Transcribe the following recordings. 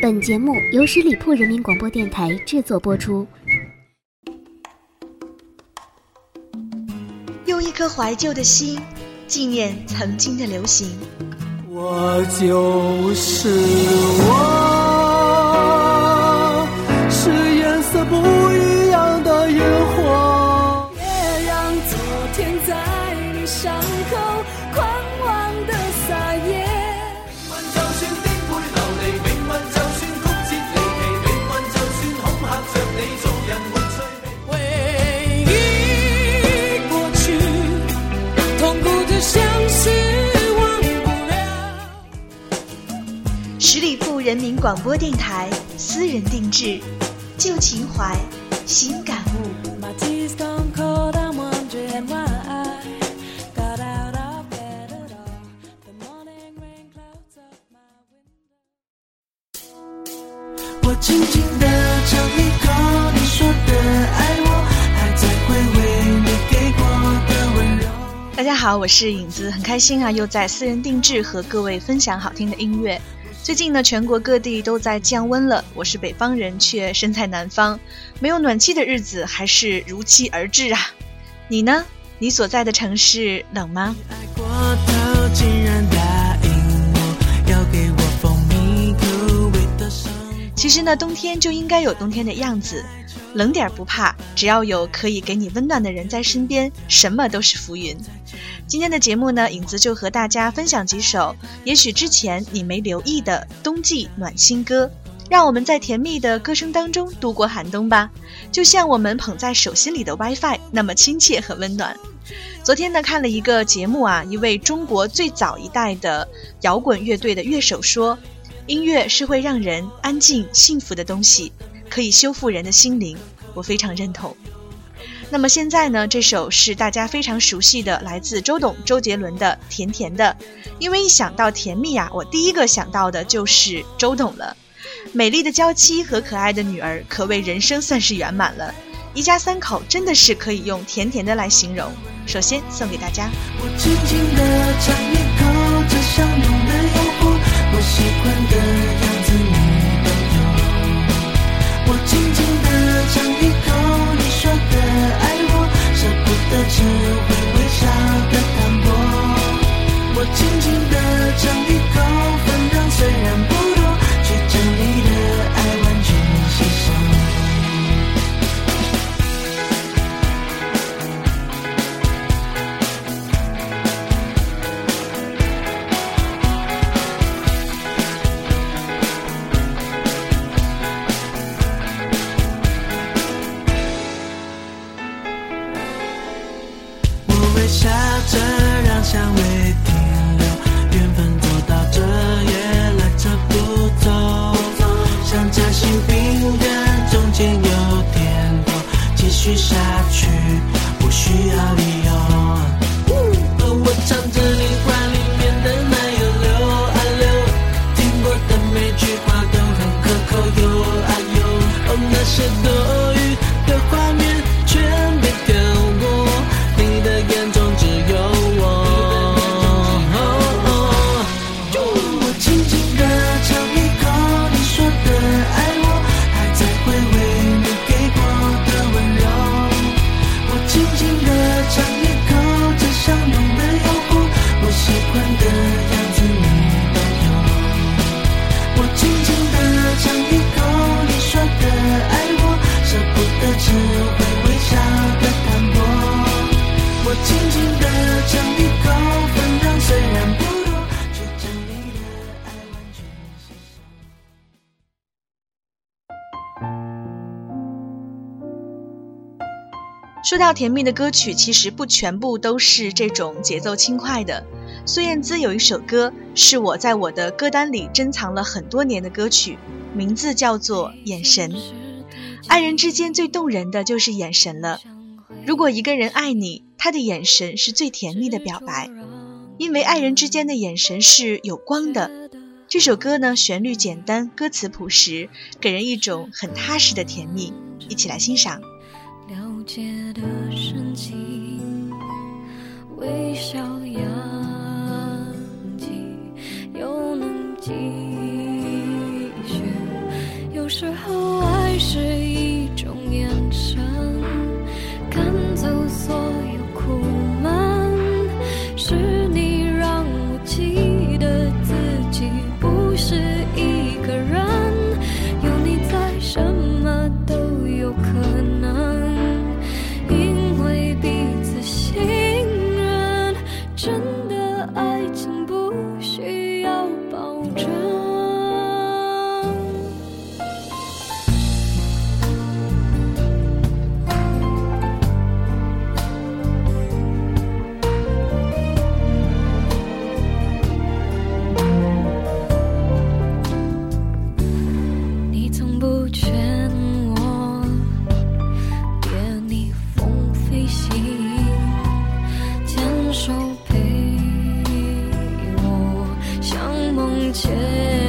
本节目由十里铺人民广播电台制作播出。用一颗怀旧的心，纪念曾经的流行。我就是我，广播电台私人定制，旧情怀，新感悟。我轻轻地尝一口你说的爱我，还在回味你给过的温柔。大家好，我是影子，很开心啊，又在私人定制和各位分享好听的音乐。最近呢，全国各地都在降温了，我是北方人，却身在南方，没有暖气的日子还是如期而至啊。你呢？你所在的城市冷吗？爱过头，竟然答应我，要给我蜂蜜口味的生其实呢，冬天就应该有冬天的样子，冷点不怕，只要有可以给你温暖的人在身边，什么都是浮云。今天的节目呢，影子就和大家分享几首也许之前你没留意的冬季暖心歌，让我们在甜蜜的歌声当中度过寒冬吧，就像我们捧在手心里的 WiFi 那么亲切和温暖。昨天呢，看了一个节目啊，一位中国最早一代的摇滚乐队的乐手说，音乐是会让人安静幸福的东西，可以修复人的心灵，我非常认同。那么现在呢，这首是大家非常熟悉的，来自周董、周杰伦的《甜甜的》。因为一想到甜蜜啊，我第一个想到的就是周董了。美丽的娇妻和可爱的女儿，可谓人生算是圆满了。一家三口真的是可以用甜甜的来形容。首先送给大家。我轻轻的尝一口这香浓的诱惑，我喜欢的样子。我轻轻地尝一口你说的爱我，舍不得只会微笑的淡薄。我轻轻地尝一口分量虽然不多余的话我轻轻地尝一口，分量虽然不多，却将你的爱完全吸收。说到甜蜜的歌曲，其实不全部都是这种节奏轻快的。孙燕姿有一首歌，是我在我的歌单里珍藏了很多年的歌曲，名字叫做《眼神》。爱人之间最动人的就是眼神了。如果一个人爱你，他的眼神是最甜蜜的表白，因为爱人之间的眼神是有光的。这首歌呢，旋律简单，歌词朴实，给人一种很踏实的甜蜜。一起来欣赏。了解的深情，微笑扬起，又能继续。有时候前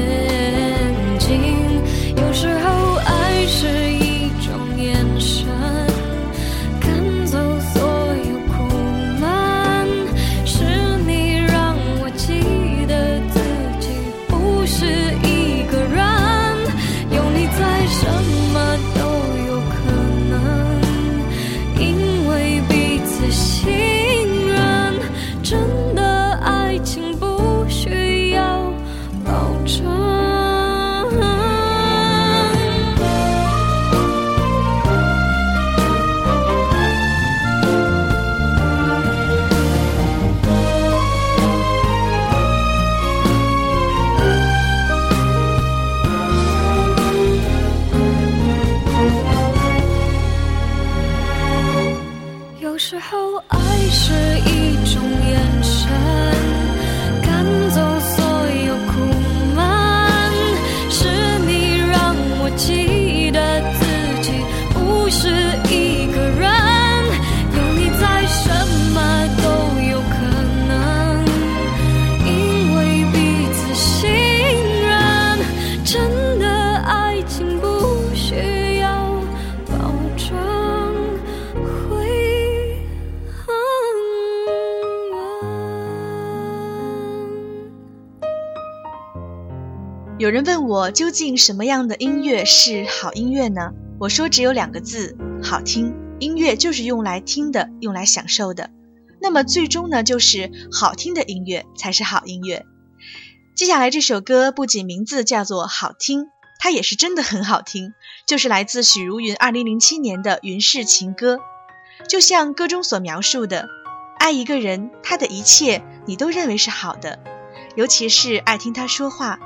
有人问我，究竟什么样的音乐是好音乐呢？我说只有两个字：好听。音乐就是用来听的，用来享受的。那么最终呢，就是好听的音乐才是好音乐。接下来这首歌不仅名字叫做好听，它也是真的很好听，就是来自许茹芸2007年的《云氏情歌》。就像歌中所描述的，爱一个人，他的一切你都认为是好的，尤其是爱听他说话，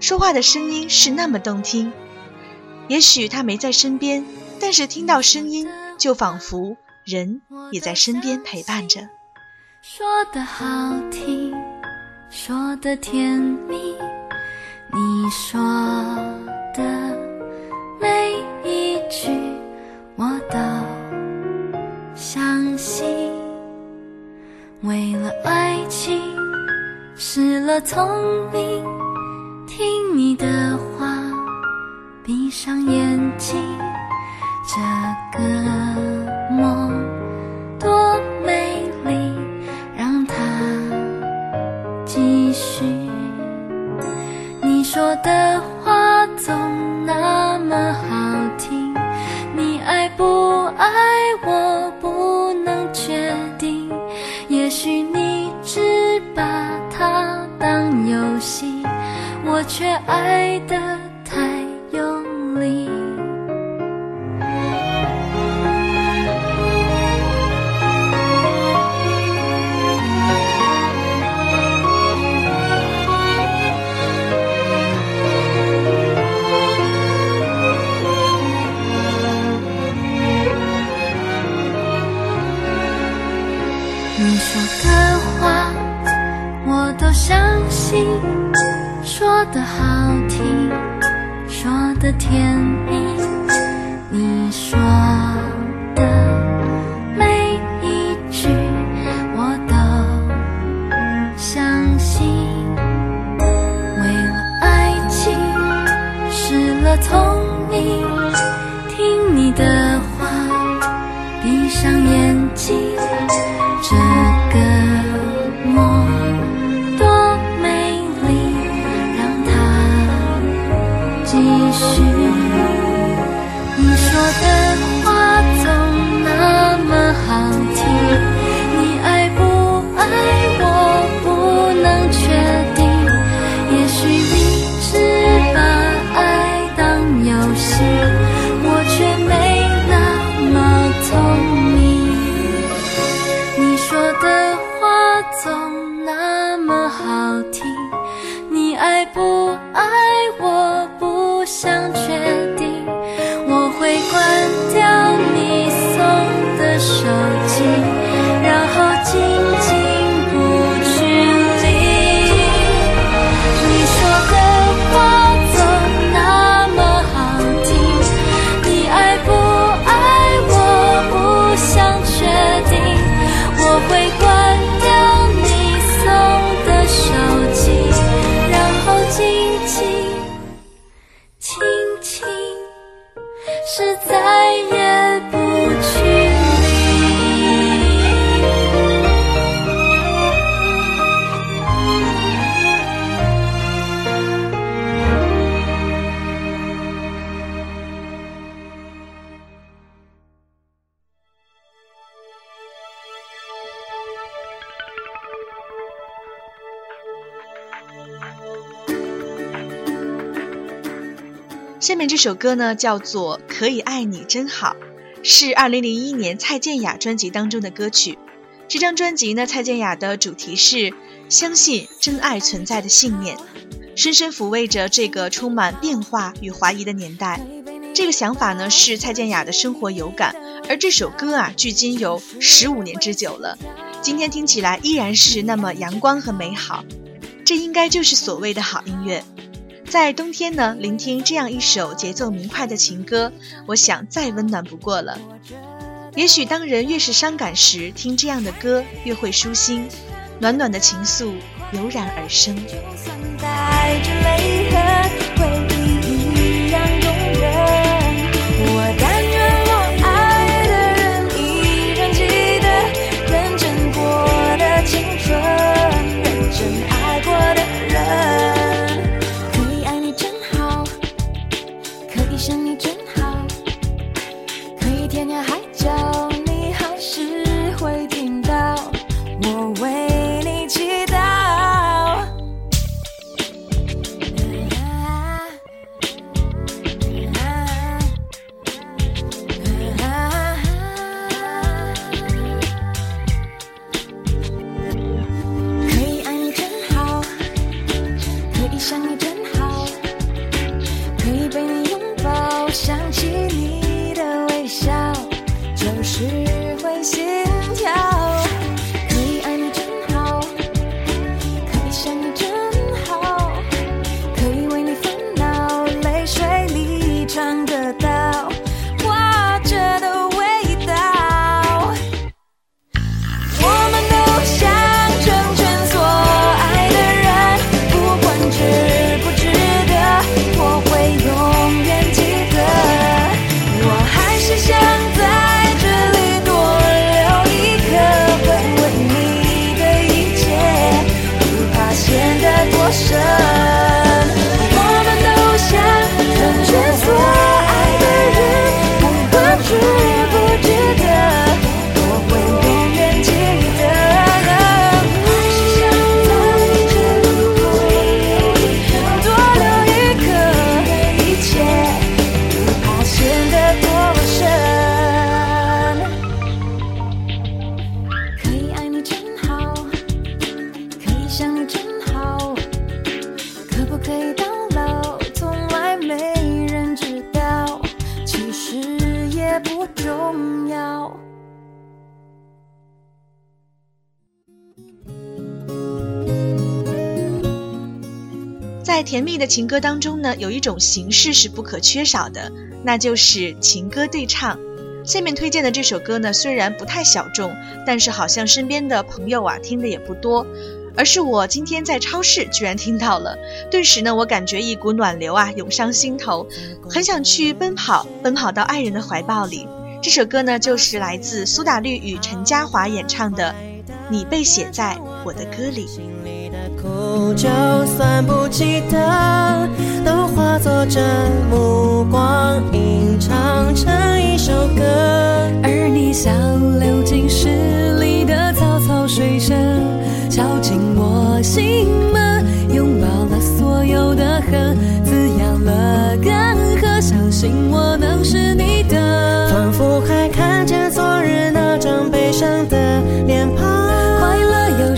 说话的声音是那么动听。也许他没在身边，但是听到声音，就仿佛人也在身边陪伴着。说的好听，说的甜蜜，你说的每一句我都相信。为了爱情失了聪明，你的话，闭上眼睛，这个我却爱得太用力。下面这首歌呢，叫做《可以爱你真好》，是2001年蔡健雅专辑当中的歌曲。这张专辑呢，蔡健雅的主题是相信真爱存在的信念，深深抚慰着这个充满变化与怀疑的年代。这个想法呢，是蔡健雅的生活有感，而这首歌啊，距今有十五年之久了，今天听起来依然是那么阳光和美好。这应该就是所谓的好音乐。在冬天呢，聆听这样一首节奏明快的情歌，我想再温暖不过了。也许当人越是伤感时，听这样的歌越会舒心，暖暖的情愫油然而生。就算带着泪痕，show. 在甜蜜的情歌当中呢，有一种形式是不可缺少的，那就是情歌对唱。下面推荐的这首歌呢，虽然不太小众，但是好像身边的朋友啊听的也不多，而是我今天在超市居然听到了，顿时呢，我感觉一股暖流啊涌上心头，很想去奔跑，奔跑到爱人的怀抱里。这首歌呢，就是来自苏打绿与陈嘉华演唱的《你被写在我的歌里》。心里的苦，就算不记得，都化作这目光，吟唱成一首歌。而你像流进诗里的草草水声，敲进我心门，拥抱了所有的恨，滋养了干涸，相信我能是你的。仿佛还看见昨日那张悲伤的脸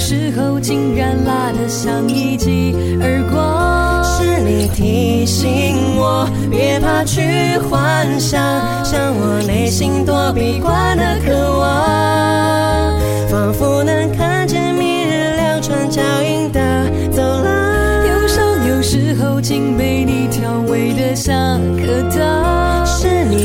时候竟然辣得像一记耳光。是你提醒我，别怕去幻想，向我内心躲避惯的渴望，仿佛能看见明日两串脚印的走廊。忧伤有时候竟被你调味的像颗糖，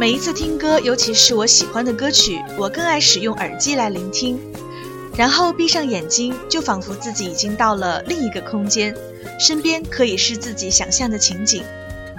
每一次听歌，尤其是我喜欢的歌曲，我更爱使用耳机来聆听，然后闭上眼睛，就仿佛自己已经到了另一个空间，身边可以是自己想象的情景，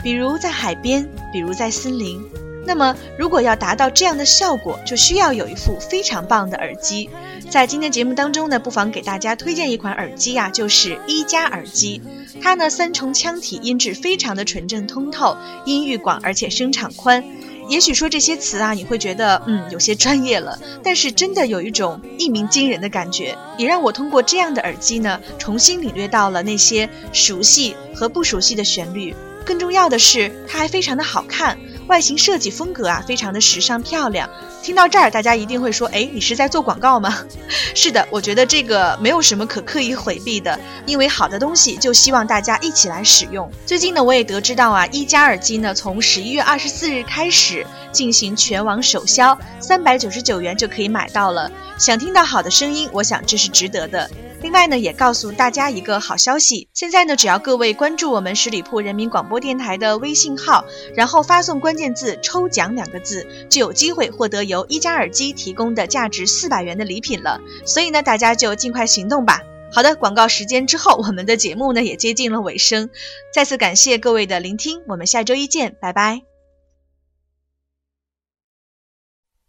比如在海边，比如在森林。那么，如果要达到这样的效果，就需要有一副非常棒的耳机。在今天节目当中呢，不妨给大家推荐一款耳机呀、就是一加耳机。它呢三重腔体，音质非常的纯正通透，音域广而且声场宽。也许说这些词啊，你会觉得嗯有些专业了，但是真的有一种一鸣惊人的感觉，也让我通过这样的耳机呢，重新领略到了那些熟悉和不熟悉的旋律。更重要的是，它还非常的好看，外形设计风格啊，非常的时尚漂亮。听到这儿，大家一定会说：“哎，你是在做广告吗？” 是的，我觉得这个没有什么可刻意回避的，因为好的东西就希望大家一起来使用。最近呢，我也得知到啊，一加耳机呢，从十一月二十四日开始进行全网首销，三百九十九元就可以买到了。想听到好的声音，我想这是值得的。另外呢，也告诉大家一个好消息，现在呢，只要各位关注我们十里铺人民广播电台的微信号，然后发送关键字“抽奖”两个字，就有机会获得由一加耳机提供的价值四百元的礼品了。所以呢，大家就尽快行动吧。好的，广告时间之后，我们的节目呢也接近了尾声，再次感谢各位的聆听，我们下周一见，拜拜。